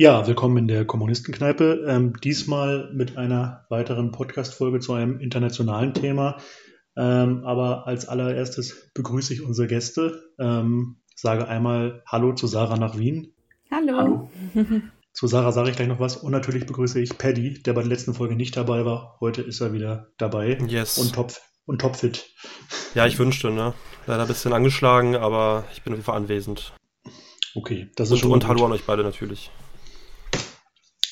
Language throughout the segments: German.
Ja, willkommen in der Kommunistenkneipe. Ähm, diesmal mit einer weiteren Podcast-Folge zu einem internationalen Thema. Ähm, aber als allererstes begrüße ich unsere Gäste. Ähm, sage einmal Hallo zu Sarah nach Wien. Hallo. Hallo. Zu Sarah sage ich gleich noch was. Und natürlich begrüße ich Paddy, der bei der letzten Folge nicht dabei war. Heute ist er wieder dabei. Yes. Und top, und topfit. Ja, ich wünschte, ne? Leider ein bisschen angeschlagen, aber ich bin auf jeden Fall anwesend. Okay, das ist und, schon. Und hallo an euch beide natürlich.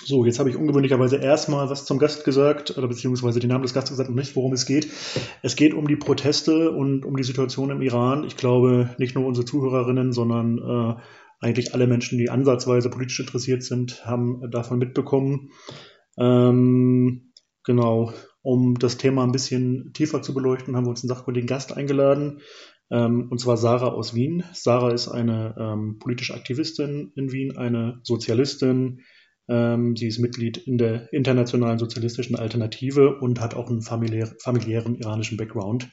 So, jetzt habe ich ungewöhnlicherweise erstmal was zum Gast gesagt, oder beziehungsweise den Namen des Gastes gesagt und nicht, worum es geht. Es geht um die Proteste und um die Situation im Iran. Ich glaube, nicht nur unsere Zuhörerinnen, sondern äh, eigentlich alle Menschen, die ansatzweise politisch interessiert sind, haben davon mitbekommen. Ähm, genau. Um das Thema ein bisschen tiefer zu beleuchten, haben wir uns einen sachkundigen Gast eingeladen, ähm, und zwar Sarah aus Wien. Sarah ist eine ähm, politische Aktivistin in Wien, eine Sozialistin. Ähm, sie ist Mitglied in der Internationalen Sozialistischen Alternative und hat auch einen familiär, familiären iranischen Background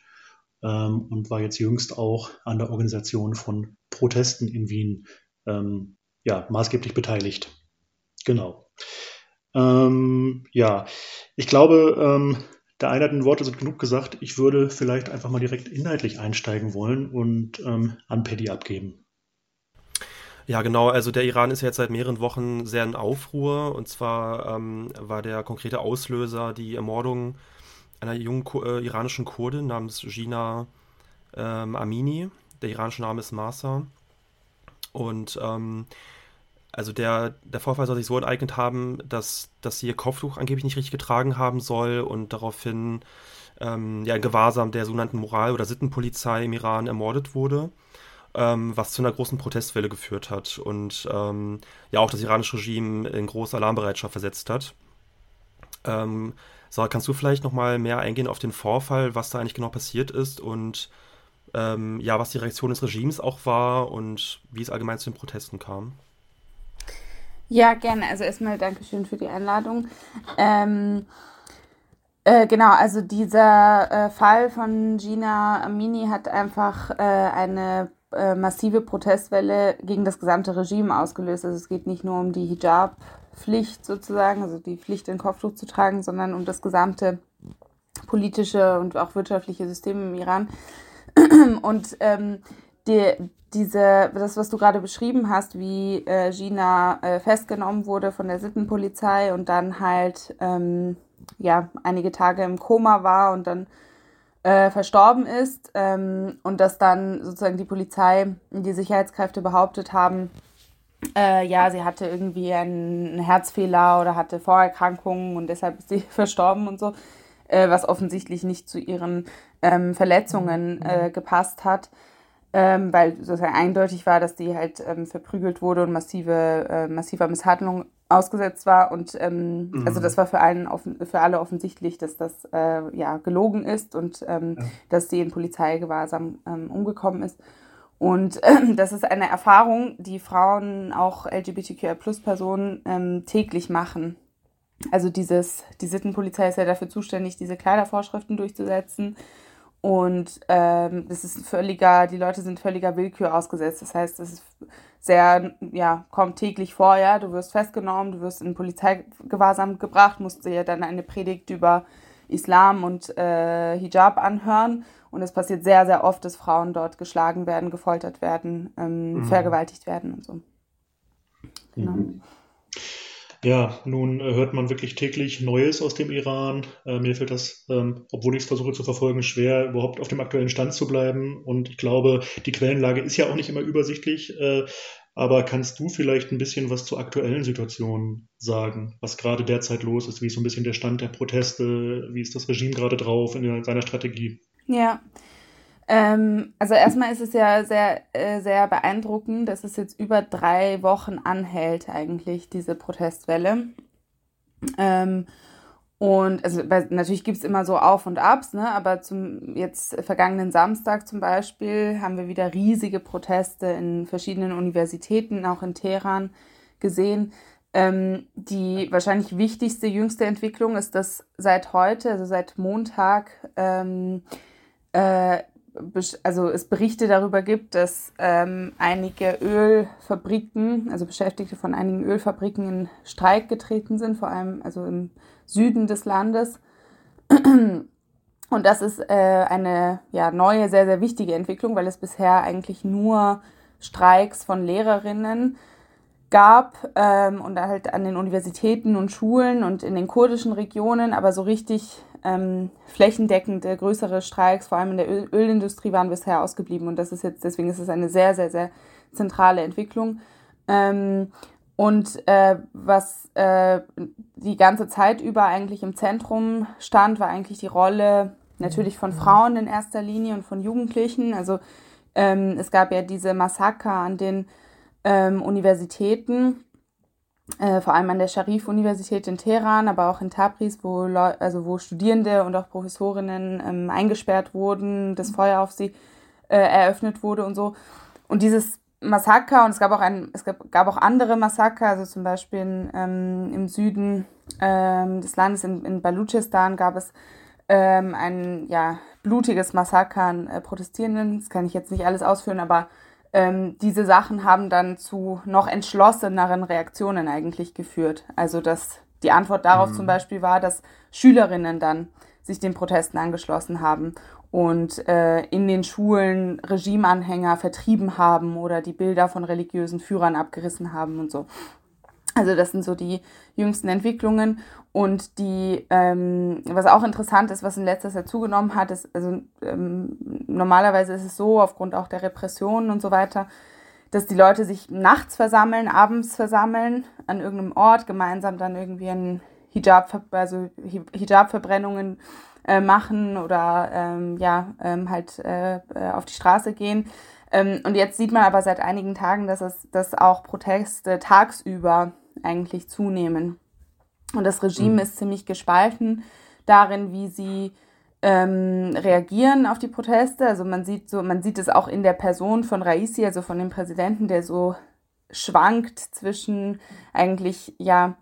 ähm, und war jetzt jüngst auch an der Organisation von Protesten in Wien ähm, ja, maßgeblich beteiligt. Genau. Ähm, ja, ich glaube, ähm, der Einheiten Worte sind genug gesagt. Ich würde vielleicht einfach mal direkt inhaltlich einsteigen wollen und ähm, an Paddy abgeben. Ja, genau. Also der Iran ist jetzt seit mehreren Wochen sehr in Aufruhr. Und zwar ähm, war der konkrete Auslöser die Ermordung einer jungen äh, iranischen Kurdin namens Gina ähm, Amini. Der iranische Name ist Masa. Und ähm, also der, der Vorfall soll sich so enteignet haben, dass, dass sie ihr Kopftuch angeblich nicht richtig getragen haben soll und daraufhin ähm, ja, Gewahrsam der sogenannten Moral- oder Sittenpolizei im Iran ermordet wurde, ähm, was zu einer großen Protestwelle geführt hat und ähm, ja auch das iranische Regime in große Alarmbereitschaft versetzt hat. Ähm, so, kannst du vielleicht nochmal mehr eingehen auf den Vorfall, was da eigentlich genau passiert ist und ähm, ja, was die Reaktion des Regimes auch war und wie es allgemein zu den Protesten kam? Ja, gerne. Also erstmal Dankeschön für die Einladung. Ähm, äh, genau, also dieser äh, Fall von Gina Amini hat einfach äh, eine äh, massive Protestwelle gegen das gesamte Regime ausgelöst. Also es geht nicht nur um die Hijab-Pflicht sozusagen, also die Pflicht, ein Kopftuch zu tragen, sondern um das gesamte politische und auch wirtschaftliche System im Iran. Und ähm, die, diese, das, was du gerade beschrieben hast, wie äh, Gina äh, festgenommen wurde von der Sittenpolizei und dann halt ähm, ja einige Tage im Koma war und dann äh, verstorben ist ähm, und dass dann sozusagen die Polizei, die Sicherheitskräfte behauptet haben, äh, ja, sie hatte irgendwie einen Herzfehler oder hatte Vorerkrankungen und deshalb ist sie verstorben und so, äh, was offensichtlich nicht zu ihren ähm, Verletzungen äh, gepasst hat. Ähm, weil sozusagen eindeutig war, dass die halt ähm, verprügelt wurde und massive, äh, massiver Misshandlung ausgesetzt war. Und ähm, mhm. also das war für, allen offen, für alle offensichtlich, dass das äh, ja gelogen ist und ähm, ja. dass sie in Polizeigewahrsam ähm, umgekommen ist. Und äh, das ist eine Erfahrung, die Frauen, auch LGBTQI-Plus-Personen ähm, täglich machen. Also dieses, die Sittenpolizei ist ja dafür zuständig, diese Kleidervorschriften durchzusetzen und ähm, das ist völliger, die Leute sind völliger Willkür ausgesetzt. Das heißt, es ist sehr, ja, kommt täglich vor, ja, du wirst festgenommen, du wirst in Polizeigewahrsam gebracht, musst dir dann eine Predigt über Islam und äh, Hijab anhören. Und es passiert sehr, sehr oft, dass Frauen dort geschlagen werden, gefoltert werden, ähm, mhm. vergewaltigt werden und so. Genau. Mhm. Ja, nun äh, hört man wirklich täglich Neues aus dem Iran. Äh, mir fällt das, ähm, obwohl ich es versuche zu verfolgen, schwer, überhaupt auf dem aktuellen Stand zu bleiben. Und ich glaube, die Quellenlage ist ja auch nicht immer übersichtlich. Äh, aber kannst du vielleicht ein bisschen was zur aktuellen Situation sagen, was gerade derzeit los ist? Wie ist so ein bisschen der Stand der Proteste? Wie ist das Regime gerade drauf in seiner Strategie? Ja, ähm, also erstmal ist es ja sehr, äh, sehr beeindruckend, dass es jetzt über drei Wochen anhält, eigentlich, diese Protestwelle. Ähm, Und also natürlich gibt es immer so Auf und Abs, ne? aber zum jetzt vergangenen Samstag zum Beispiel haben wir wieder riesige Proteste in verschiedenen Universitäten, auch in Teheran, gesehen. Ähm, die wahrscheinlich wichtigste, jüngste Entwicklung ist, dass seit heute, also seit Montag, ähm, äh, also es Berichte darüber gibt, dass ähm, einige Ölfabriken, also Beschäftigte von einigen Ölfabriken in Streik getreten sind, vor allem also im Süden des Landes. Und das ist äh, eine ja, neue, sehr, sehr wichtige Entwicklung, weil es bisher eigentlich nur Streiks von Lehrerinnen gab ähm, und halt an den Universitäten und Schulen und in den kurdischen Regionen, aber so richtig ähm, flächendeckende größere Streiks, vor allem in der Öl Ölindustrie, waren bisher ausgeblieben und das ist jetzt, deswegen ist es eine sehr, sehr, sehr zentrale Entwicklung. Ähm, und äh, was äh, die ganze Zeit über eigentlich im Zentrum stand, war eigentlich die Rolle natürlich von Frauen in erster Linie und von Jugendlichen. Also ähm, es gab ja diese Massaker an den ähm, Universitäten, äh, vor allem an der Sharif-Universität in Teheran, aber auch in Tabriz, wo, also wo Studierende und auch Professorinnen ähm, eingesperrt wurden, das Feuer auf sie äh, eröffnet wurde und so. Und dieses Massaker und es gab auch ein, es gab, gab auch andere Massaker, also zum Beispiel in, ähm, im Süden ähm, des Landes, in, in Baluchistan, gab es ähm, ein ja, blutiges Massaker an äh, Protestierenden. Das kann ich jetzt nicht alles ausführen, aber ähm, diese Sachen haben dann zu noch entschlosseneren Reaktionen eigentlich geführt. Also dass die Antwort darauf mhm. zum Beispiel war, dass Schülerinnen dann sich den Protesten angeschlossen haben und äh, in den Schulen Regimeanhänger vertrieben haben oder die Bilder von religiösen Führern abgerissen haben und so. Also das sind so die jüngsten Entwicklungen und die, ähm, was auch interessant ist, was in letzter Zeit zugenommen hat, ist, also ähm, normalerweise ist es so, aufgrund auch der Repressionen und so weiter, dass die Leute sich nachts versammeln, abends versammeln, an irgendeinem Ort, gemeinsam dann irgendwie ein Hijab, also Hijab-Verbrennungen äh, machen oder ähm, ja, ähm, halt äh, äh, auf die Straße gehen. Ähm, und jetzt sieht man aber seit einigen Tagen, dass es dass auch Proteste tagsüber eigentlich zunehmen. Und das Regime mhm. ist ziemlich gespalten darin, wie sie ähm, reagieren auf die Proteste. Also man sieht so, man sieht es auch in der Person von Raisi, also von dem Präsidenten, der so schwankt zwischen eigentlich ja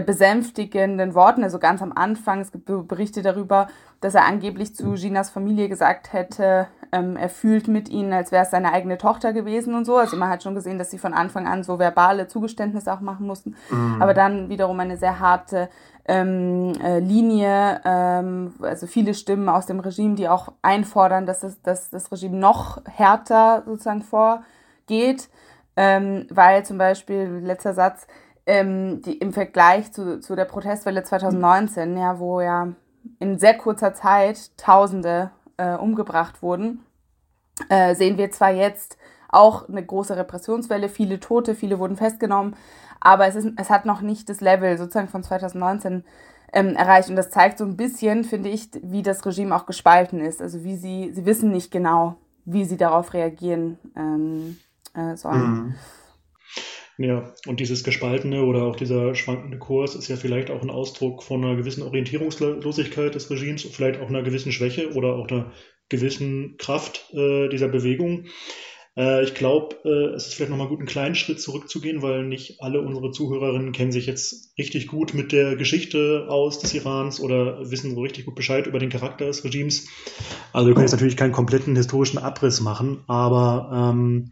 besänftigenden Worten. Also ganz am Anfang, es gibt Berichte darüber, dass er angeblich zu Ginas Familie gesagt hätte, ähm, er fühlt mit ihnen, als wäre es seine eigene Tochter gewesen und so. Also man hat schon gesehen, dass sie von Anfang an so verbale Zugeständnisse auch machen mussten. Mhm. Aber dann wiederum eine sehr harte ähm, äh, Linie, ähm, also viele Stimmen aus dem Regime, die auch einfordern, dass, es, dass das Regime noch härter sozusagen vorgeht. Ähm, weil zum Beispiel, letzter Satz, ähm, die, im Vergleich zu, zu der Protestwelle 2019, ja, wo ja in sehr kurzer Zeit Tausende äh, umgebracht wurden, äh, sehen wir zwar jetzt auch eine große Repressionswelle, viele Tote, viele wurden festgenommen, aber es, ist, es hat noch nicht das Level sozusagen von 2019 ähm, erreicht. Und das zeigt so ein bisschen, finde ich, wie das Regime auch gespalten ist. Also wie sie, sie wissen nicht genau, wie sie darauf reagieren ähm, äh, sollen. Mhm. Ja, und dieses gespaltene oder auch dieser schwankende Kurs ist ja vielleicht auch ein Ausdruck von einer gewissen Orientierungslosigkeit des Regimes, vielleicht auch einer gewissen Schwäche oder auch einer gewissen Kraft äh, dieser Bewegung. Äh, ich glaube, äh, es ist vielleicht nochmal gut, einen kleinen Schritt zurückzugehen, weil nicht alle unsere Zuhörerinnen kennen sich jetzt richtig gut mit der Geschichte aus des Irans oder wissen so richtig gut Bescheid über den Charakter des Regimes. Also wir können jetzt natürlich keinen kompletten historischen Abriss machen, aber ähm,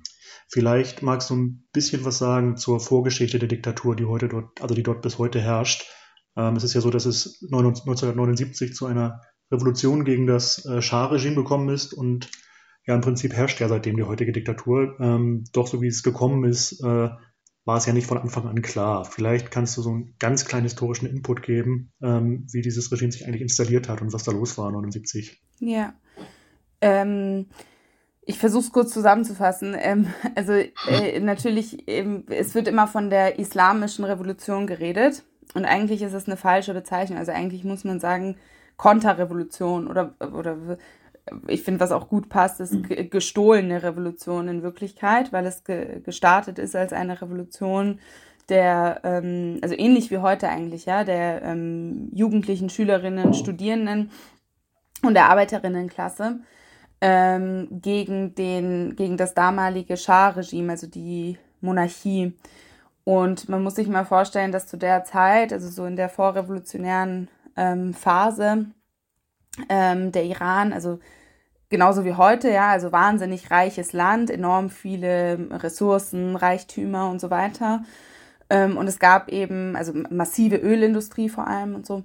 Vielleicht magst du ein bisschen was sagen zur Vorgeschichte der Diktatur, die heute dort, also die dort bis heute herrscht. Ähm, es ist ja so, dass es 1979 zu einer Revolution gegen das äh, Schah-Regime gekommen ist und ja, im Prinzip herrscht ja seitdem die heutige Diktatur. Ähm, doch so wie es gekommen ist, äh, war es ja nicht von Anfang an klar. Vielleicht kannst du so einen ganz kleinen historischen Input geben, ähm, wie dieses Regime sich eigentlich installiert hat und was da los war 1979. Ja. Ähm, ich versuche es kurz zusammenzufassen. Ähm, also äh, natürlich, ähm, es wird immer von der islamischen Revolution geredet und eigentlich ist es eine falsche Bezeichnung. Also eigentlich muss man sagen Konterrevolution oder, oder ich finde, was auch gut passt, ist gestohlene Revolution in Wirklichkeit, weil es ge gestartet ist als eine Revolution der, ähm, also ähnlich wie heute eigentlich, ja, der ähm, Jugendlichen, Schülerinnen, Studierenden und der Arbeiterinnenklasse ähm, gegen, den, gegen das damalige Schah-Regime, also die Monarchie. Und man muss sich mal vorstellen, dass zu der Zeit, also so in der vorrevolutionären ähm, Phase, ähm, der Iran, also genauso wie heute, ja, also wahnsinnig reiches Land, enorm viele Ressourcen, Reichtümer und so weiter. Ähm, und es gab eben, also massive Ölindustrie vor allem und so.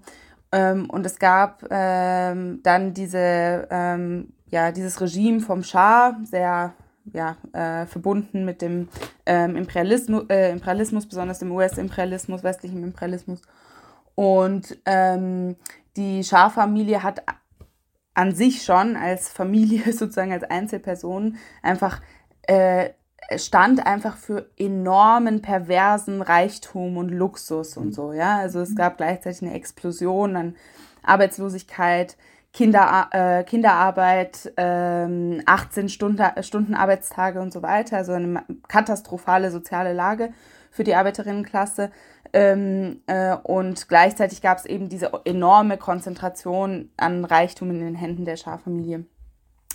Ähm, und es gab ähm, dann diese, ähm, ja, dieses Regime vom Schah, sehr ja, äh, verbunden mit dem ähm, Imperialismus, äh, Imperialismus, besonders dem US-Imperialismus, westlichen Imperialismus. Und ähm, die Schah-Familie hat an sich schon als Familie, sozusagen als Einzelperson, einfach äh, stand einfach für enormen perversen Reichtum und Luxus und so, ja. Also es gab gleichzeitig eine Explosion an Arbeitslosigkeit, Kinder, äh, Kinderarbeit, ähm, 18 Stunden, Stunden Arbeitstage und so weiter, also eine katastrophale soziale Lage für die Arbeiterinnenklasse. Ähm, äh, und gleichzeitig gab es eben diese enorme Konzentration an Reichtum in den Händen der Schah-Familie.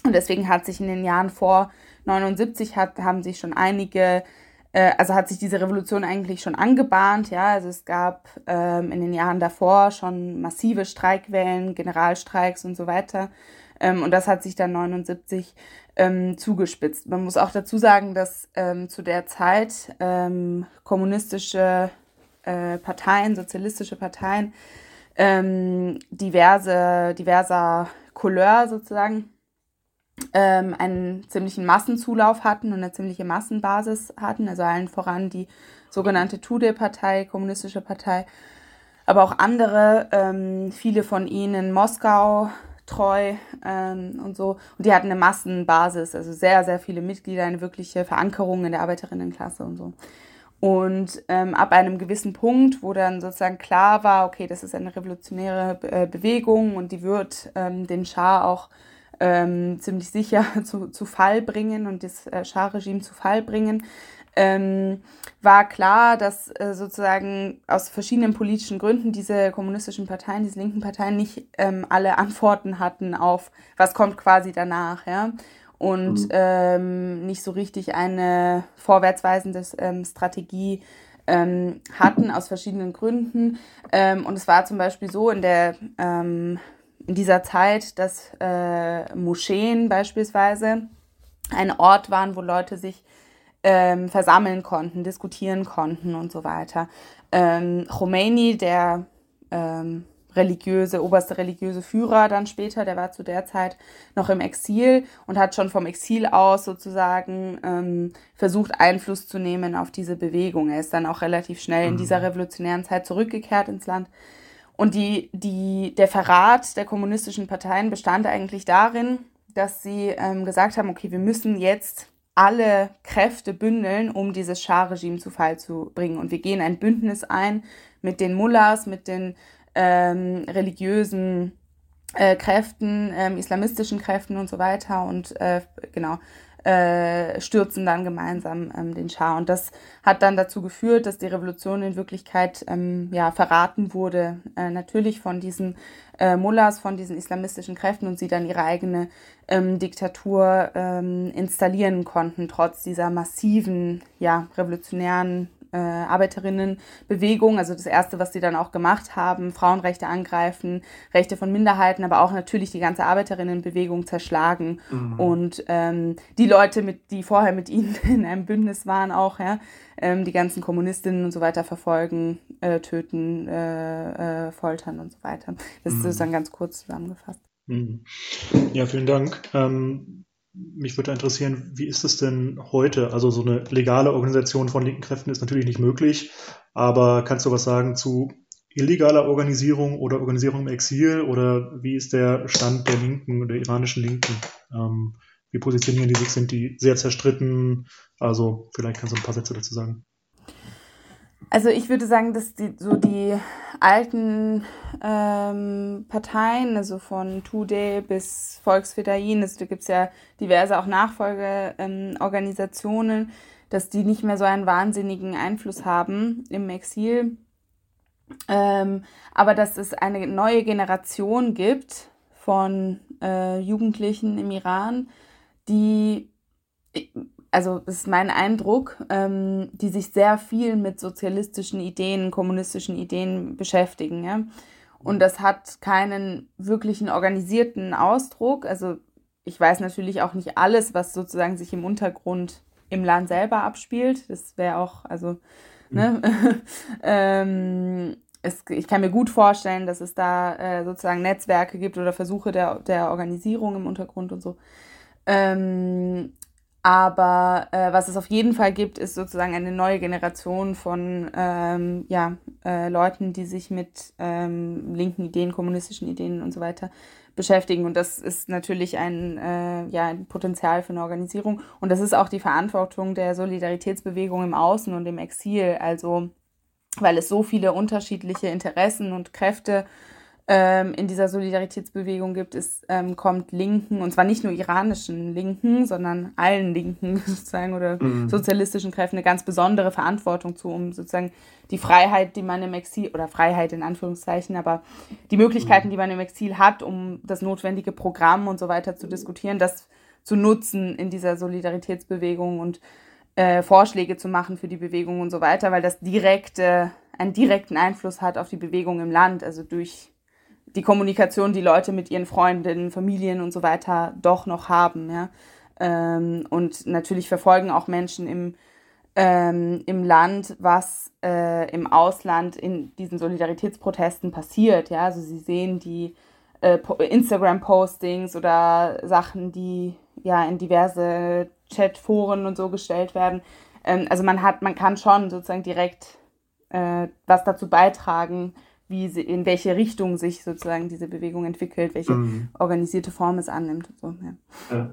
Und deswegen hat sich in den Jahren vor 79 hat, haben sich schon einige, äh, also hat sich diese Revolution eigentlich schon angebahnt, ja, also es gab ähm, in den Jahren davor schon massive Streikwellen, Generalstreiks und so weiter. Ähm, und das hat sich dann 79 ähm, zugespitzt. Man muss auch dazu sagen, dass ähm, zu der Zeit ähm, kommunistische äh, Parteien, sozialistische Parteien, ähm, diverse, diverser Couleur sozusagen, ähm, einen ziemlichen Massenzulauf hatten und eine ziemliche Massenbasis hatten, also allen voran die sogenannte Tude-Partei, kommunistische Partei, aber auch andere, ähm, viele von ihnen Moskau treu ähm, und so. Und die hatten eine Massenbasis, also sehr, sehr viele Mitglieder, eine wirkliche Verankerung in der Arbeiterinnenklasse und so. Und ähm, ab einem gewissen Punkt, wo dann sozusagen klar war, okay, das ist eine revolutionäre äh, Bewegung und die wird ähm, den Schah auch ähm, ziemlich sicher zu, zu Fall bringen und das äh, Schah-Regime zu Fall bringen, ähm, war klar, dass äh, sozusagen aus verschiedenen politischen Gründen diese kommunistischen Parteien, diese linken Parteien nicht ähm, alle Antworten hatten auf, was kommt quasi danach, ja. Und mhm. ähm, nicht so richtig eine vorwärtsweisende ähm, Strategie ähm, hatten aus verschiedenen Gründen. Ähm, und es war zum Beispiel so in der in dieser Zeit, dass äh, Moscheen beispielsweise ein Ort waren, wo Leute sich ähm, versammeln konnten, diskutieren konnten und so weiter. Ähm, Khomeini, der ähm, religiöse, oberste religiöse Führer dann später, der war zu der Zeit noch im Exil und hat schon vom Exil aus sozusagen ähm, versucht, Einfluss zu nehmen auf diese Bewegung. Er ist dann auch relativ schnell in dieser mhm. revolutionären Zeit zurückgekehrt ins Land. Und die, die, der Verrat der kommunistischen Parteien bestand eigentlich darin, dass sie ähm, gesagt haben, okay, wir müssen jetzt alle Kräfte bündeln, um dieses Schah-Regime zu Fall zu bringen. Und wir gehen ein Bündnis ein mit den Mullahs, mit den ähm, religiösen äh, Kräften, ähm, islamistischen Kräften und so weiter. Und äh, genau, äh, stürzen dann gemeinsam ähm, den Schah. Und das hat dann dazu geführt, dass die Revolution in Wirklichkeit ähm, ja, verraten wurde, äh, natürlich von diesen äh, Mullahs, von diesen islamistischen Kräften und sie dann ihre eigene ähm, Diktatur ähm, installieren konnten, trotz dieser massiven, ja, revolutionären äh, Arbeiterinnenbewegung. Also das Erste, was sie dann auch gemacht haben, Frauenrechte angreifen, Rechte von Minderheiten, aber auch natürlich die ganze Arbeiterinnenbewegung zerschlagen. Mhm. Und ähm, die Leute, mit, die vorher mit ihnen in einem Bündnis waren, auch, ja, ähm, die ganzen Kommunistinnen und so weiter verfolgen, äh, töten, äh, äh foltern und so weiter. Das mhm. ist dann ganz kurz zusammengefasst. Mhm. Ja, vielen Dank. Ähm, mich würde interessieren, wie ist es denn heute? Also so eine legale Organisation von linken Kräften ist natürlich nicht möglich, aber kannst du was sagen zu illegaler Organisierung oder Organisierung im Exil oder wie ist der Stand der Linken, der iranischen Linken? Ähm, wie positionieren die sich? Sind die sehr zerstritten? Also vielleicht kannst du ein paar Sätze dazu sagen. Also ich würde sagen, dass die, so die alten ähm, Parteien, also von Tude bis Volksfedain, also da gibt es ja diverse auch Nachfolgeorganisationen, ähm, dass die nicht mehr so einen wahnsinnigen Einfluss haben im Exil. Ähm, aber dass es eine neue Generation gibt von äh, Jugendlichen im Iran, die, also das ist mein Eindruck, ähm, die sich sehr viel mit sozialistischen Ideen, kommunistischen Ideen beschäftigen. Ja? Und das hat keinen wirklichen organisierten Ausdruck. Also ich weiß natürlich auch nicht alles, was sozusagen sich im Untergrund im Land selber abspielt. Das wäre auch, also, ne? Mhm. ähm, es, ich kann mir gut vorstellen, dass es da äh, sozusagen Netzwerke gibt oder Versuche der, der Organisierung im Untergrund und so. Ähm, aber äh, was es auf jeden Fall gibt, ist sozusagen eine neue Generation von ähm, ja, äh, Leuten, die sich mit ähm, linken Ideen, kommunistischen Ideen und so weiter beschäftigen. Und das ist natürlich ein, äh, ja, ein Potenzial für eine Organisierung. Und das ist auch die Verantwortung der Solidaritätsbewegung im Außen und im Exil. Also weil es so viele unterschiedliche Interessen und Kräfte ähm, in dieser Solidaritätsbewegung gibt, es ähm, kommt Linken, und zwar nicht nur iranischen Linken, sondern allen Linken sozusagen oder mhm. sozialistischen Kräften eine ganz besondere Verantwortung zu, um sozusagen die Freiheit, die man im Exil, oder Freiheit in Anführungszeichen, aber die Möglichkeiten, mhm. die man im Exil hat, um das notwendige Programm und so weiter zu diskutieren, das zu nutzen in dieser Solidaritätsbewegung und äh, Vorschläge zu machen für die Bewegung und so weiter, weil das direkte, einen direkten Einfluss hat auf die Bewegung im Land, also durch die Kommunikation, die Leute mit ihren Freundinnen, Familien und so weiter doch noch haben. Ja? Ähm, und natürlich verfolgen auch Menschen im, ähm, im Land, was äh, im Ausland in diesen Solidaritätsprotesten passiert. Ja? Also sie sehen die äh, Instagram-Postings oder Sachen, die ja in diverse Chatforen und so gestellt werden. Ähm, also man hat, man kann schon sozusagen direkt äh, was dazu beitragen, wie sie, in welche Richtung sich sozusagen diese Bewegung entwickelt, welche mhm. organisierte Form es annimmt. So, ja. ja.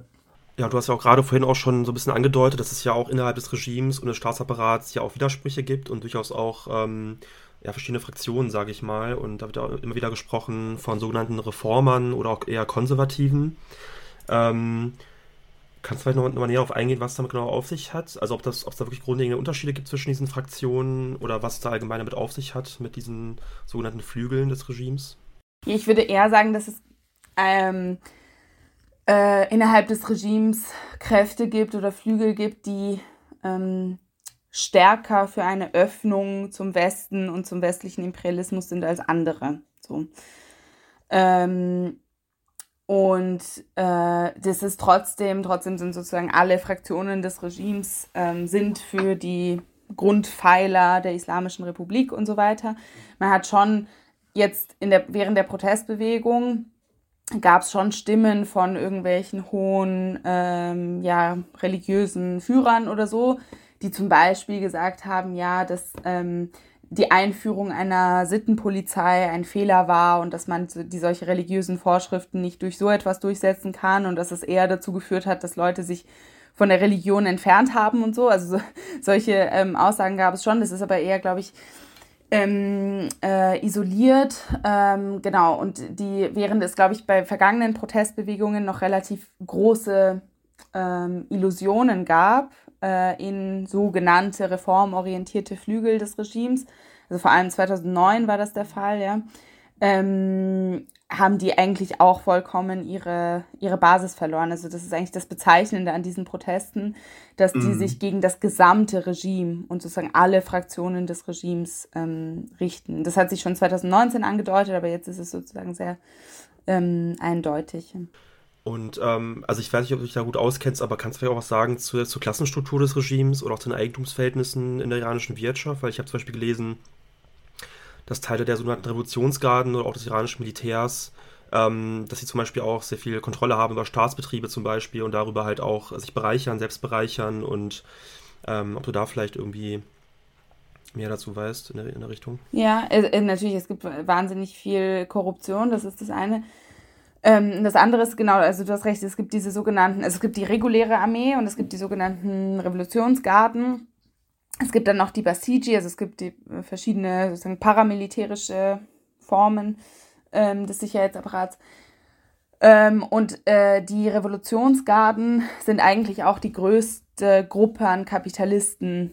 Ja, du hast ja auch gerade vorhin auch schon so ein bisschen angedeutet, dass es ja auch innerhalb des Regimes und des Staatsapparats ja auch Widersprüche gibt und durchaus auch ähm, ja, verschiedene Fraktionen, sage ich mal. Und da wird auch immer wieder gesprochen von sogenannten Reformern oder auch eher Konservativen. Ähm, Kannst du vielleicht noch, näher darauf eingehen, was damit genau auf sich hat? Also ob, ob es da wirklich grundlegende Unterschiede gibt zwischen diesen Fraktionen oder was da allgemein damit auf sich hat, mit diesen sogenannten Flügeln des Regimes? Ich würde eher sagen, dass es ähm, äh, innerhalb des Regimes Kräfte gibt oder Flügel gibt, die ähm, stärker für eine Öffnung zum Westen und zum westlichen Imperialismus sind als andere. So. Ähm, und äh, das ist trotzdem, trotzdem sind sozusagen alle Fraktionen des Regimes ähm, sind für die Grundpfeiler der Islamischen Republik und so weiter. Man hat schon jetzt in der, während der Protestbewegung gab es schon Stimmen von irgendwelchen hohen ähm, ja, religiösen Führern oder so, die zum Beispiel gesagt haben, ja, dass ähm, die Einführung einer Sittenpolizei ein Fehler war und dass man die solche religiösen Vorschriften nicht durch so etwas durchsetzen kann und dass es eher dazu geführt hat, dass Leute sich von der Religion entfernt haben und so. Also so, solche ähm, Aussagen gab es schon. Das ist aber eher, glaube ich, ähm, äh, isoliert. Ähm, genau. Und die, während es, glaube ich, bei vergangenen Protestbewegungen noch relativ große ähm, Illusionen gab, äh, in sogenannte reformorientierte Flügel des Regimes, also vor allem 2009 war das der Fall, ja, ähm, haben die eigentlich auch vollkommen ihre, ihre Basis verloren. Also das ist eigentlich das Bezeichnende an diesen Protesten, dass die mhm. sich gegen das gesamte Regime und sozusagen alle Fraktionen des Regimes ähm, richten. Das hat sich schon 2019 angedeutet, aber jetzt ist es sozusagen sehr ähm, eindeutig. Und ähm, also ich weiß nicht, ob du dich da gut auskennst, aber kannst du vielleicht auch was sagen zu, zur Klassenstruktur des Regimes oder auch zu den Eigentumsverhältnissen in der iranischen Wirtschaft? Weil ich habe zum Beispiel gelesen, dass Teile der sogenannten Revolutionsgarden oder auch des iranischen Militärs, ähm, dass sie zum Beispiel auch sehr viel Kontrolle haben über Staatsbetriebe zum Beispiel und darüber halt auch sich bereichern, selbst bereichern und ähm, ob du da vielleicht irgendwie mehr dazu weißt in der, in der Richtung. Ja, äh, natürlich, es gibt wahnsinnig viel Korruption, das ist das eine. Ähm, das andere ist genau, also du hast recht, es gibt diese sogenannten, also es gibt die reguläre Armee und es gibt die sogenannten Revolutionsgarden. Es gibt dann noch die Basiji, also es gibt die äh, verschiedene sozusagen paramilitärische Formen ähm, des Sicherheitsapparats. Ähm, und äh, die Revolutionsgarden sind eigentlich auch die größte Gruppe an Kapitalisten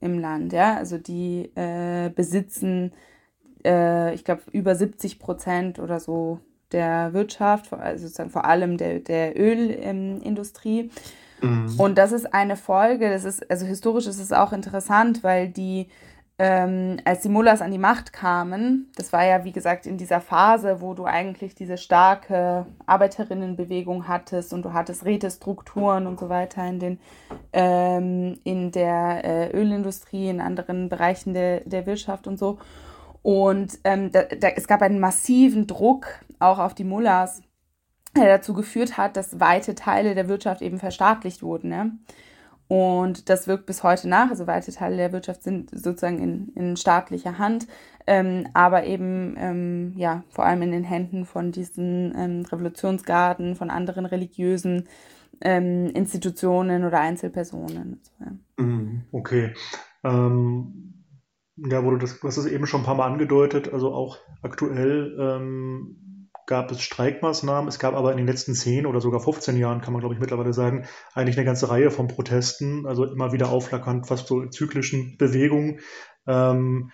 im Land, ja. Also die äh, besitzen, äh, ich glaube, über 70 Prozent oder so der Wirtschaft, also sozusagen vor allem der, der Ölindustrie. Mhm. Und das ist eine Folge, das ist, also historisch ist es auch interessant, weil die ähm, als die Mullahs an die Macht kamen, das war ja wie gesagt in dieser Phase, wo du eigentlich diese starke Arbeiterinnenbewegung hattest und du hattest Rätestrukturen und so weiter in, den, ähm, in der äh, Ölindustrie, in anderen Bereichen der, der Wirtschaft und so. Und ähm, da, da, es gab einen massiven Druck auch auf die Mullahs, der dazu geführt hat, dass weite Teile der Wirtschaft eben verstaatlicht wurden. Ne? Und das wirkt bis heute nach. Also weite Teile der Wirtschaft sind sozusagen in, in staatlicher Hand, ähm, aber eben ähm, ja vor allem in den Händen von diesen ähm, Revolutionsgarden, von anderen religiösen ähm, Institutionen oder Einzelpersonen. Mhm, okay. Ja, du das, du hast eben schon ein paar Mal angedeutet, also auch aktuell ähm, gab es Streikmaßnahmen. Es gab aber in den letzten 10 oder sogar 15 Jahren, kann man glaube ich mittlerweile sagen, eigentlich eine ganze Reihe von Protesten, also immer wieder aufflackernd, fast so zyklischen Bewegungen. Ähm,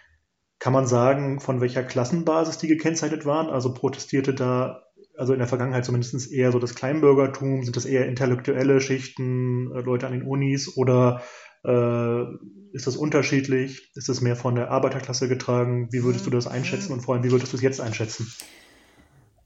kann man sagen, von welcher Klassenbasis die gekennzeichnet waren? Also protestierte da, also in der Vergangenheit zumindest eher so das Kleinbürgertum, sind das eher intellektuelle Schichten, äh, Leute an den Unis oder äh, ist das unterschiedlich? Ist es mehr von der Arbeiterklasse getragen? Wie würdest du das einschätzen und vor allem, wie würdest du es jetzt einschätzen?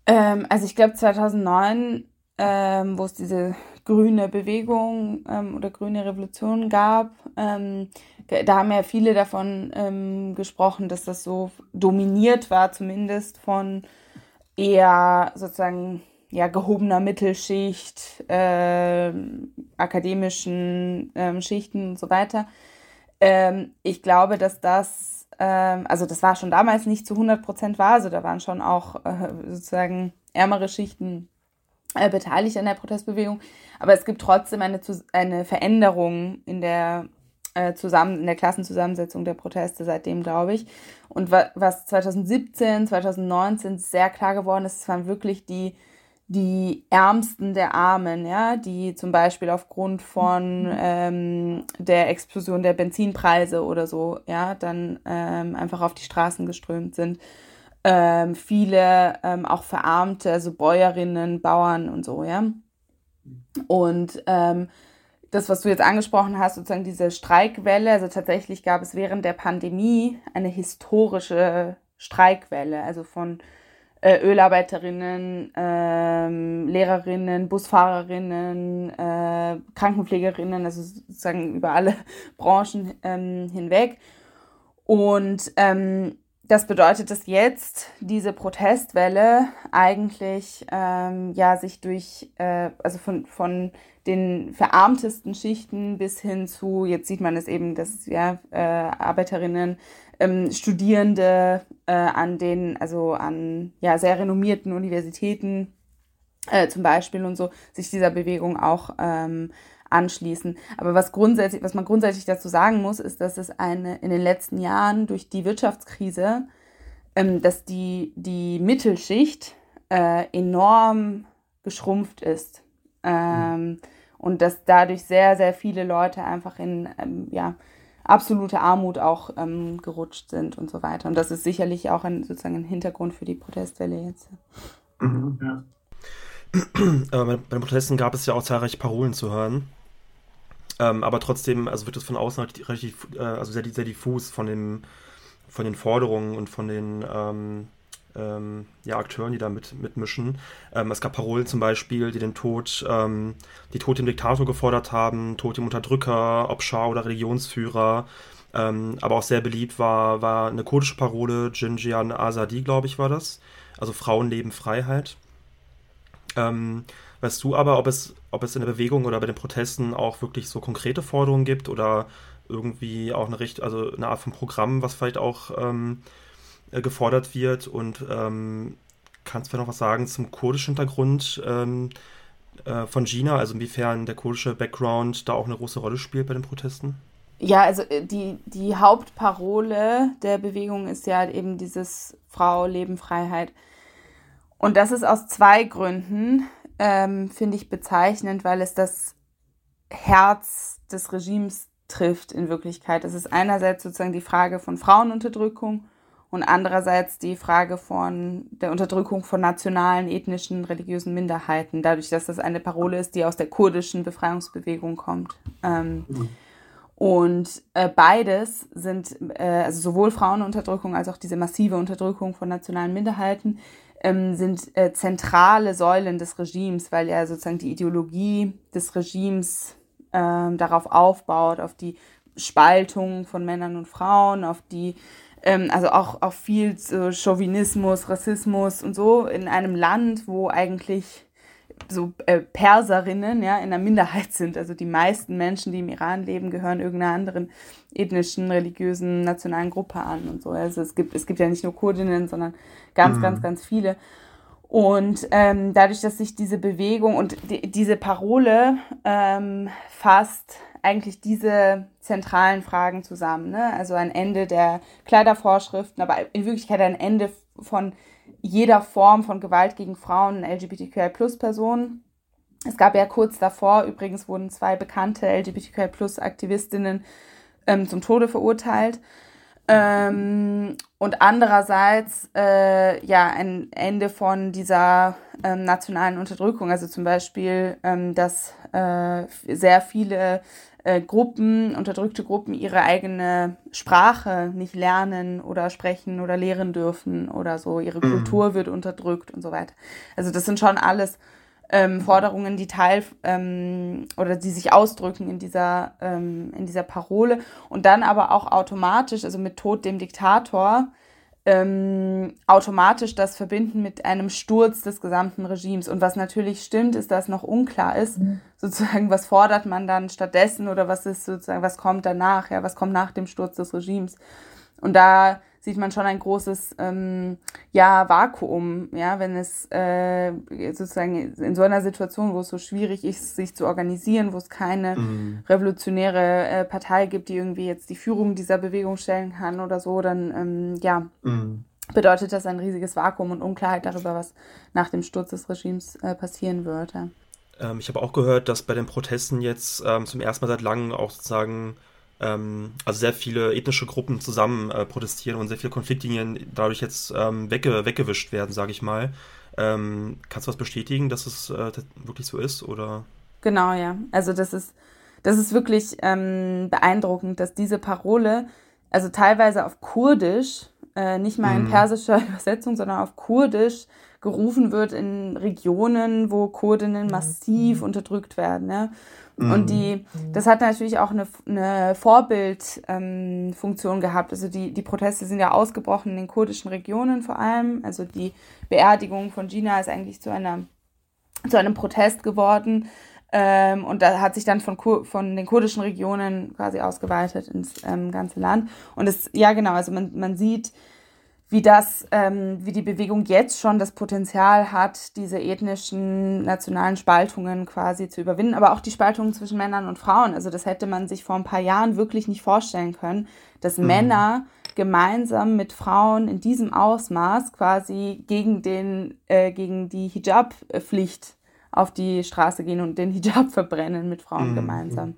Ähm, also ich glaube 2009, ähm, wo es diese grüne Bewegung ähm, oder grüne Revolution gab, ähm, da haben ja viele davon ähm, gesprochen, dass das so dominiert war, zumindest von eher sozusagen ja, gehobener Mittelschicht, äh, akademischen ähm, Schichten und so weiter. Ähm, ich glaube, dass das ähm, also das war schon damals nicht zu 100 Prozent wahr, also da waren schon auch äh, sozusagen ärmere Schichten äh, beteiligt an der Protestbewegung, aber es gibt trotzdem eine, eine Veränderung in der äh, zusammen in der Klassenzusammensetzung der Proteste seitdem, glaube ich. Und wa was 2017, 2019 sehr klar geworden ist, es waren wirklich die die Ärmsten der Armen, ja, die zum Beispiel aufgrund von ähm, der Explosion der Benzinpreise oder so, ja, dann ähm, einfach auf die Straßen geströmt sind. Ähm, viele ähm, auch Verarmte, also Bäuerinnen, Bauern und so, ja. Und ähm, das, was du jetzt angesprochen hast, sozusagen diese Streikwelle, also tatsächlich gab es während der Pandemie eine historische Streikwelle, also von äh, Ölarbeiterinnen, ähm, Lehrerinnen, Busfahrerinnen, äh, Krankenpflegerinnen, also sozusagen über alle Branchen ähm, hinweg. Und ähm, das bedeutet, dass jetzt diese Protestwelle eigentlich ähm, ja sich durch, äh, also von, von den verarmtesten Schichten bis hin zu, jetzt sieht man es eben, dass ja äh, Arbeiterinnen ähm, Studierende äh, an den, also an ja, sehr renommierten Universitäten äh, zum Beispiel und so, sich dieser Bewegung auch ähm, anschließen. Aber was grundsätzlich, was man grundsätzlich dazu sagen muss, ist, dass es eine in den letzten Jahren durch die Wirtschaftskrise, ähm, dass die, die Mittelschicht äh, enorm geschrumpft ist. Ähm, mhm. Und dass dadurch sehr, sehr viele Leute einfach in, ähm, ja, absolute Armut auch ähm, gerutscht sind und so weiter. Und das ist sicherlich auch ein, sozusagen ein Hintergrund für die Protestwelle jetzt. Mhm, ja. bei den Protesten gab es ja auch zahlreiche Parolen zu hören. Ähm, aber trotzdem, also wird es von außen halt relativ, äh, also sehr, sehr diffus von, dem, von den Forderungen und von den ähm, ähm, ja, Akteuren, die da mit, mitmischen. Ähm, es gab Parolen zum Beispiel, die den Tod, ähm, die Tod dem Diktator gefordert haben, Tod dem Unterdrücker, ob Schah oder Religionsführer. Ähm, aber auch sehr beliebt war, war eine kurdische Parole, Jinjian Azadi, glaube ich, war das. Also Frauenleben, Freiheit. Ähm, weißt du aber, ob es, ob es in der Bewegung oder bei den Protesten auch wirklich so konkrete Forderungen gibt oder irgendwie auch eine Richt also eine Art von Programm, was vielleicht auch ähm, äh, gefordert wird. Und ähm, kannst du noch was sagen zum kurdischen Hintergrund ähm, äh, von Gina? Also inwiefern der kurdische Background da auch eine große Rolle spielt bei den Protesten? Ja, also äh, die, die Hauptparole der Bewegung ist ja eben dieses Frau, Leben, Freiheit. Und das ist aus zwei Gründen, ähm, finde ich bezeichnend, weil es das Herz des Regimes trifft in Wirklichkeit. Es ist einerseits sozusagen die Frage von Frauenunterdrückung und andererseits die Frage von der Unterdrückung von nationalen, ethnischen, religiösen Minderheiten, dadurch, dass das eine Parole ist, die aus der kurdischen Befreiungsbewegung kommt. Ähm. Und äh, beides sind, äh, also sowohl Frauenunterdrückung als auch diese massive Unterdrückung von nationalen Minderheiten, ähm, sind äh, zentrale Säulen des Regimes, weil ja sozusagen die Ideologie des Regimes ähm, darauf aufbaut, auf die Spaltung von Männern und Frauen, auf die ähm, also auch, auch viel so Chauvinismus, Rassismus und so in einem Land, wo eigentlich so äh, Perserinnen ja in der Minderheit sind. Also die meisten Menschen, die im Iran leben, gehören irgendeiner anderen ethnischen, religiösen, nationalen Gruppe an und so. Also es gibt, es gibt ja nicht nur Kurdinnen, sondern ganz, mhm. ganz, ganz viele. Und ähm, dadurch, dass sich diese Bewegung und die, diese Parole ähm, fasst eigentlich diese zentralen Fragen zusammen. Ne? Also ein Ende der Kleidervorschriften, aber in Wirklichkeit ein Ende von jeder Form von Gewalt gegen Frauen und LGBTQI-Plus-Personen. Es gab ja kurz davor, übrigens wurden zwei bekannte LGBTQI-Plus-Aktivistinnen ähm, zum Tode verurteilt. Ähm, und andererseits äh, ja ein Ende von dieser ähm, nationalen Unterdrückung, also zum Beispiel, ähm, dass äh, sehr viele äh, Gruppen, unterdrückte Gruppen ihre eigene Sprache nicht lernen oder sprechen oder lehren dürfen oder so. Ihre mhm. Kultur wird unterdrückt und so weiter. Also das sind schon alles ähm, Forderungen, die Teil ähm, oder die sich ausdrücken in dieser, ähm, in dieser Parole und dann aber auch automatisch, also mit Tod dem Diktator, ähm, automatisch das verbinden mit einem Sturz des gesamten Regimes. Und was natürlich stimmt, ist, dass noch unklar ist, mhm. sozusagen, was fordert man dann stattdessen oder was ist sozusagen, was kommt danach, ja, was kommt nach dem Sturz des Regimes. Und da sieht man schon ein großes ähm, ja, Vakuum, ja, wenn es äh, sozusagen in so einer Situation, wo es so schwierig ist, sich zu organisieren, wo es keine mhm. revolutionäre äh, Partei gibt, die irgendwie jetzt die Führung dieser Bewegung stellen kann oder so, dann ähm, ja. Mhm. Bedeutet das ein riesiges Vakuum und Unklarheit darüber, was nach dem Sturz des Regimes äh, passieren würde. Ähm, ich habe auch gehört, dass bei den Protesten jetzt ähm, zum ersten Mal seit langem auch sozusagen ähm, also sehr viele ethnische Gruppen zusammen äh, protestieren und sehr viele Konfliktlinien dadurch jetzt ähm, wegge weggewischt werden, sage ich mal. Ähm, kannst du was bestätigen, dass es äh, wirklich so ist? Oder? Genau, ja. Also das ist, das ist wirklich ähm, beeindruckend, dass diese Parole, also teilweise auf Kurdisch, äh, nicht mal in mhm. persischer Übersetzung, sondern auf Kurdisch gerufen wird in Regionen, wo Kurdinnen massiv mhm. unterdrückt werden. Ja? Und mhm. die, das hat natürlich auch eine, eine Vorbildfunktion ähm, gehabt. Also die, die Proteste sind ja ausgebrochen in den kurdischen Regionen vor allem. Also die Beerdigung von Gina ist eigentlich zu einer zu einem Protest geworden. Ähm, und da hat sich dann von, Kur von den kurdischen Regionen quasi ausgeweitet ins ähm, ganze Land. Und es, ja genau, also man, man sieht, wie das, ähm, wie die Bewegung jetzt schon das Potenzial hat, diese ethnischen, nationalen Spaltungen quasi zu überwinden, aber auch die Spaltungen zwischen Männern und Frauen. Also das hätte man sich vor ein paar Jahren wirklich nicht vorstellen können, dass mhm. Männer gemeinsam mit Frauen in diesem Ausmaß quasi gegen den, äh, gegen die Hijab-Pflicht auf die Straße gehen und den Hijab verbrennen mit Frauen mhm. gemeinsam.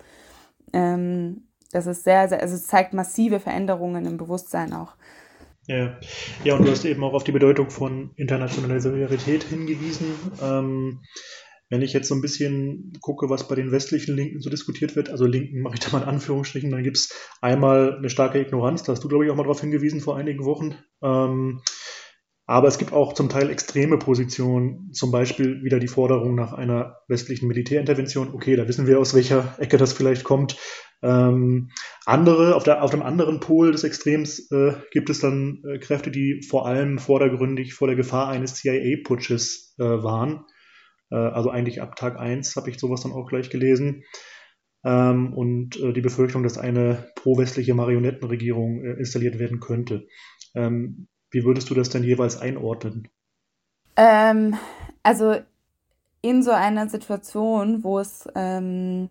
Ähm, das ist sehr, sehr, also es zeigt massive Veränderungen im Bewusstsein auch. Ja. ja, und du hast eben auch auf die Bedeutung von internationaler Solidarität hingewiesen. Ähm, wenn ich jetzt so ein bisschen gucke, was bei den westlichen Linken so diskutiert wird, also Linken mache ich da mal in Anführungsstrichen, dann gibt es einmal eine starke Ignoranz, da hast du, glaube ich, auch mal darauf hingewiesen vor einigen Wochen. Ähm, aber es gibt auch zum Teil extreme Positionen, zum Beispiel wieder die Forderung nach einer westlichen Militärintervention. Okay, da wissen wir, aus welcher Ecke das vielleicht kommt. Ähm, andere, auf, der, auf dem anderen Pol des Extrems äh, gibt es dann äh, Kräfte, die vor allem vordergründig vor der Gefahr eines CIA-Putsches äh, waren. Äh, also eigentlich ab Tag 1 habe ich sowas dann auch gleich gelesen. Ähm, und äh, die Befürchtung, dass eine pro-westliche Marionettenregierung äh, installiert werden könnte. Ähm, wie würdest du das denn jeweils einordnen? Ähm, also in so einer Situation, wo es ähm,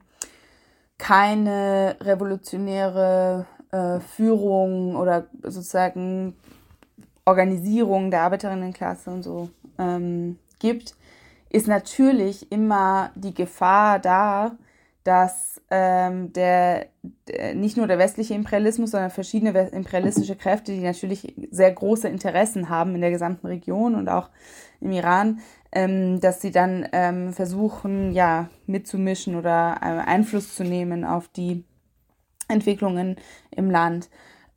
keine revolutionäre äh, Führung oder sozusagen Organisierung der Arbeiterinnenklasse und so ähm, gibt, ist natürlich immer die Gefahr da, dass ähm, der, der, nicht nur der westliche Imperialismus, sondern verschiedene imperialistische Kräfte, die natürlich sehr große Interessen haben in der gesamten Region und auch im Iran, ähm, dass sie dann ähm, versuchen, ja, mitzumischen oder äh, Einfluss zu nehmen auf die Entwicklungen im Land.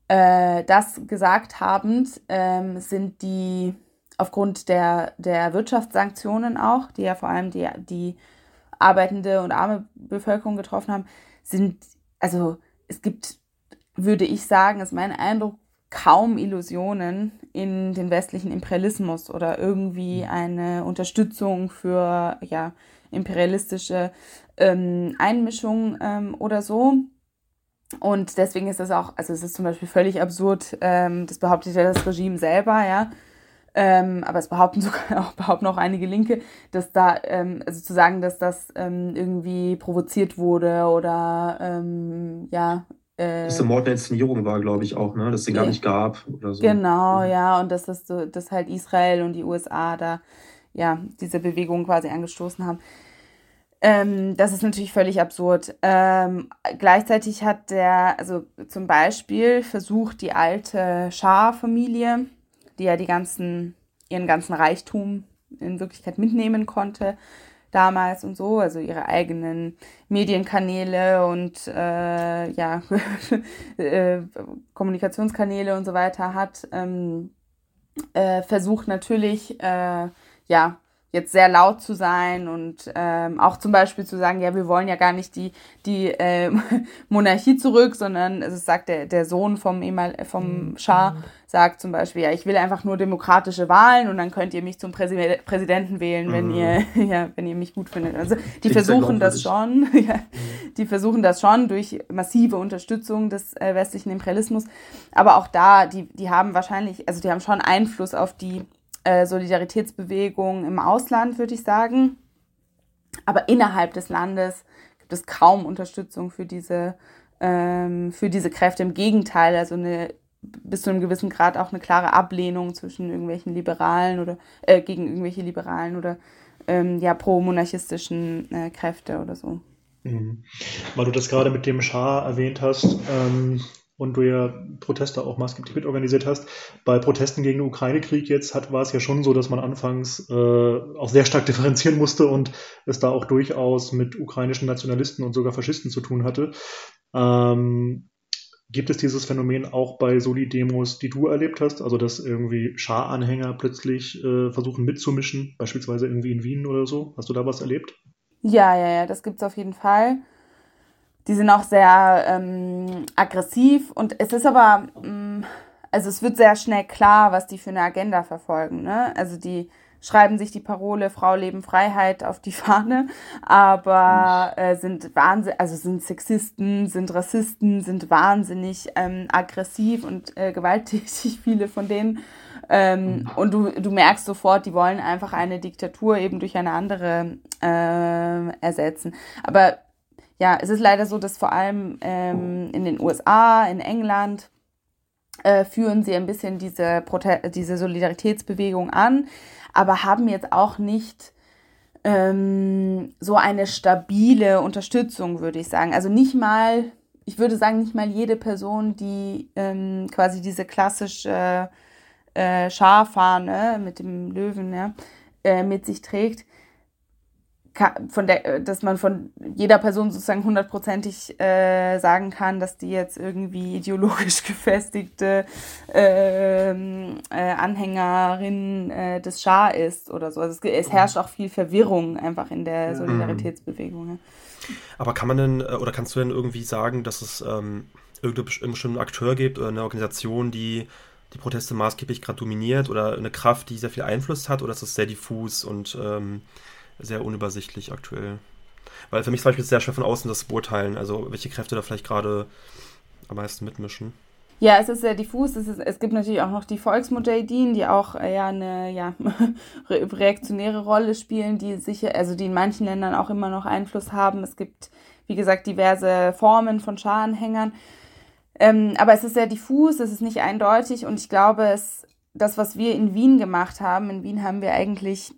Äh, das gesagt habend ähm, sind die aufgrund der, der Wirtschaftssanktionen auch, die ja vor allem die, die arbeitende und arme Bevölkerung getroffen haben, sind, also es gibt, würde ich sagen, ist mein Eindruck, kaum Illusionen in den westlichen Imperialismus oder irgendwie mhm. eine Unterstützung für ja, imperialistische ähm, Einmischung ähm, oder so. Und deswegen ist das auch, also es ist zum Beispiel völlig absurd, ähm, das behauptet ja das Regime selber, ja, ähm, aber es behaupten sogar auch, behaupten auch einige Linke, dass da, ähm, also zu sagen, dass das ähm, irgendwie provoziert wurde oder ähm, ja. Äh, dass der Mord eine Inszenierung war, glaube ich auch, ne? Dass es den gar nicht gab oder so. Genau, mhm. ja, und dass das so, dass halt Israel und die USA da ja diese Bewegung quasi angestoßen haben. Ähm, das ist natürlich völlig absurd. Ähm, gleichzeitig hat der, also zum Beispiel versucht die alte Schah-Familie, die ja die ganzen, ihren ganzen Reichtum in Wirklichkeit mitnehmen konnte damals und so, also ihre eigenen Medienkanäle und äh, ja, äh, Kommunikationskanäle und so weiter hat, ähm, äh, versucht natürlich, äh, ja, jetzt sehr laut zu sein und ähm, auch zum Beispiel zu sagen, ja, wir wollen ja gar nicht die, die äh, Monarchie zurück, sondern also es sagt der, der Sohn vom, Emal, vom mhm. Schah, sagt zum Beispiel, ja, ich will einfach nur demokratische Wahlen und dann könnt ihr mich zum Präsi Präsidenten wählen, wenn mhm. ihr, ja, wenn ihr mich gut findet. Also die ich versuchen das schon, ja, die versuchen das schon durch massive Unterstützung des äh, westlichen Imperialismus. Aber auch da, die, die haben wahrscheinlich, also die haben schon Einfluss auf die äh, Solidaritätsbewegung im Ausland, würde ich sagen. Aber innerhalb des Landes gibt es kaum Unterstützung für diese, ähm, für diese Kräfte. Im Gegenteil, also eine bis zu einem gewissen Grad auch eine klare Ablehnung zwischen irgendwelchen Liberalen oder äh, gegen irgendwelche Liberalen oder ähm, ja pro-monarchistischen äh, Kräfte oder so. Mhm. Weil du das gerade mit dem Schah erwähnt hast, ähm, und du ja Proteste auch maßgeblich mitorganisiert hast. Bei Protesten gegen den Ukraine-Krieg jetzt hat, war es ja schon so, dass man anfangs äh, auch sehr stark differenzieren musste und es da auch durchaus mit ukrainischen Nationalisten und sogar Faschisten zu tun hatte. Ähm, gibt es dieses Phänomen auch bei Soli-Demos, die du erlebt hast? Also, dass irgendwie Schar-Anhänger plötzlich äh, versuchen mitzumischen, beispielsweise irgendwie in Wien oder so? Hast du da was erlebt? Ja, ja, ja, das gibt es auf jeden Fall. Die sind auch sehr ähm, aggressiv und es ist aber, ähm, also es wird sehr schnell klar, was die für eine Agenda verfolgen. Ne? Also die schreiben sich die Parole Frau, Leben, Freiheit auf die Fahne, aber äh, sind wahnsinnig, also sind Sexisten, sind Rassisten, sind wahnsinnig ähm, aggressiv und äh, gewalttätig, viele von denen. Ähm, und du, du merkst sofort, die wollen einfach eine Diktatur eben durch eine andere äh, ersetzen. Aber ja, es ist leider so, dass vor allem ähm, in den USA, in England, äh, führen sie ein bisschen diese, Prote diese Solidaritätsbewegung an, aber haben jetzt auch nicht ähm, so eine stabile Unterstützung, würde ich sagen. Also nicht mal, ich würde sagen, nicht mal jede Person, die ähm, quasi diese klassische äh, Scharfahne mit dem Löwen ja, äh, mit sich trägt, von der, äh, dass man von jeder Person sozusagen hundertprozentig äh, sagen kann, dass die jetzt irgendwie ideologisch gefestigte ähm, äh, Anhängerin äh, des Schah ist oder so. Also es, es, herrscht auch viel Verwirrung einfach in der Solidaritätsbewegung. Ja. Aber kann man denn, äh, oder kannst du denn irgendwie sagen, dass es ähm, irgendeinen bestimmten Akteur gibt oder eine Organisation, die die Proteste maßgeblich gerade dominiert oder eine Kraft, die sehr viel Einfluss hat, oder ist es sehr diffus und ähm, sehr unübersichtlich aktuell. Weil für mich zum Beispiel ist es sehr schwer von außen das beurteilen, also welche Kräfte da vielleicht gerade am meisten mitmischen. Ja, es ist sehr diffus. Es, ist, es gibt natürlich auch noch die Volksmujahideen, die auch äh, ja eine ja, reaktionäre Rolle spielen, die sicher, also die in manchen Ländern auch immer noch Einfluss haben. Es gibt, wie gesagt, diverse Formen von Scharanhängern. Ähm, aber es ist sehr diffus, es ist nicht eindeutig und ich glaube, es, das, was wir in Wien gemacht haben, in Wien haben wir eigentlich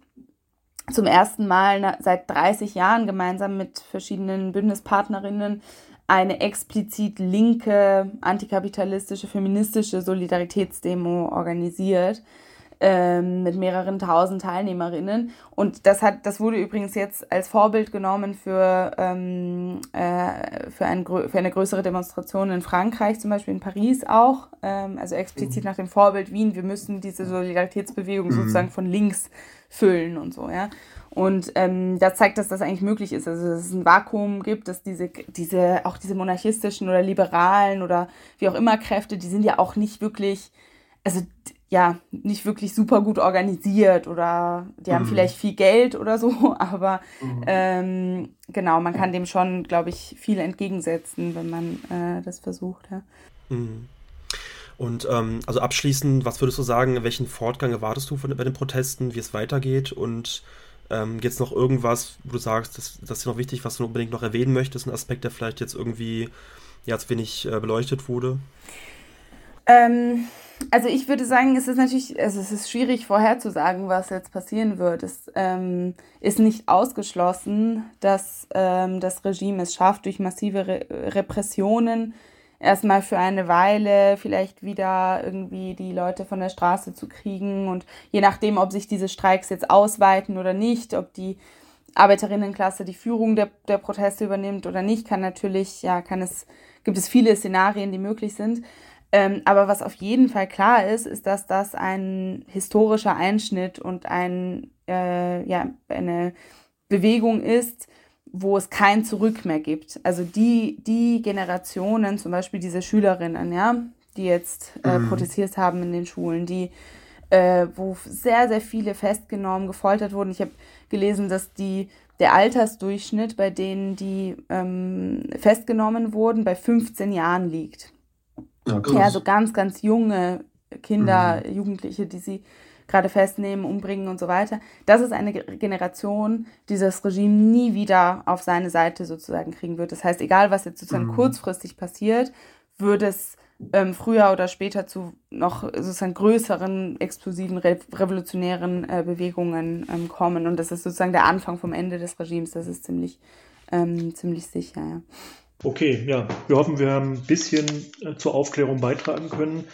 zum ersten Mal seit 30 Jahren gemeinsam mit verschiedenen Bündnispartnerinnen eine explizit linke, antikapitalistische, feministische Solidaritätsdemo organisiert ähm, mit mehreren tausend Teilnehmerinnen. Und das hat, das wurde übrigens jetzt als Vorbild genommen für, ähm, äh, für, ein, für eine größere Demonstration in Frankreich, zum Beispiel in Paris auch. Ähm, also explizit mhm. nach dem Vorbild Wien. Wir müssen diese Solidaritätsbewegung mhm. sozusagen von links füllen und so, ja. Und ähm, das zeigt, dass das eigentlich möglich ist. Also dass es ein Vakuum gibt, dass diese, diese, auch diese monarchistischen oder liberalen oder wie auch immer Kräfte, die sind ja auch nicht wirklich, also ja, nicht wirklich super gut organisiert oder die mhm. haben vielleicht viel Geld oder so, aber mhm. ähm, genau, man kann dem schon, glaube ich, viel entgegensetzen, wenn man äh, das versucht. Ja. Mhm. Und ähm, also abschließend, was würdest du sagen, welchen Fortgang erwartest du von, bei den Protesten, wie es weitergeht und ähm, jetzt noch irgendwas, wo du sagst, das, das ist noch wichtig, was du unbedingt noch erwähnen möchtest, ein Aspekt, der vielleicht jetzt irgendwie ja, zu wenig äh, beleuchtet wurde? Ähm, also ich würde sagen, es ist natürlich, also es ist schwierig vorherzusagen, was jetzt passieren wird. Es ähm, ist nicht ausgeschlossen, dass ähm, das Regime es schafft, durch massive Re Repressionen erstmal für eine Weile vielleicht wieder irgendwie die Leute von der Straße zu kriegen und je nachdem, ob sich diese Streiks jetzt ausweiten oder nicht, ob die Arbeiterinnenklasse die Führung der, der Proteste übernimmt oder nicht, kann natürlich, ja, kann es, gibt es viele Szenarien, die möglich sind. Ähm, aber was auf jeden Fall klar ist, ist, dass das ein historischer Einschnitt und ein, äh, ja, eine Bewegung ist, wo es kein Zurück mehr gibt. Also die, die Generationen, zum Beispiel diese Schülerinnen, ja, die jetzt äh, mhm. protestiert haben in den Schulen, die, äh, wo sehr, sehr viele festgenommen, gefoltert wurden. Ich habe gelesen, dass die, der Altersdurchschnitt bei denen, die ähm, festgenommen wurden, bei 15 Jahren liegt. Ja, ja so ganz, ganz junge Kinder, mhm. Jugendliche, die sie gerade festnehmen, umbringen und so weiter. Das ist eine Generation, die das Regime nie wieder auf seine Seite sozusagen kriegen wird. Das heißt, egal was jetzt sozusagen mhm. kurzfristig passiert, würde es ähm, früher oder später zu noch sozusagen größeren, explosiven, re revolutionären äh, Bewegungen ähm, kommen. Und das ist sozusagen der Anfang vom Ende des Regimes. Das ist ziemlich, ähm, ziemlich sicher, ja. Okay, ja, wir hoffen, wir haben ein bisschen äh, zur Aufklärung beitragen können.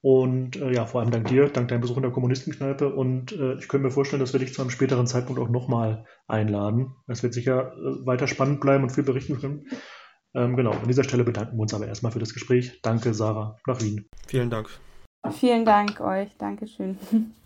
Und äh, ja, vor allem dank dir, dank deinem Besuch in der Kommunistenkneipe. Und äh, ich könnte mir vorstellen, dass wir dich zu einem späteren Zeitpunkt auch nochmal einladen. Es wird sicher äh, weiter spannend bleiben und viel berichten können. Ähm, genau, an dieser Stelle bedanken wir uns aber erstmal für das Gespräch. Danke, Sarah, nach Wien. Vielen Dank. Vielen Dank euch. Dankeschön.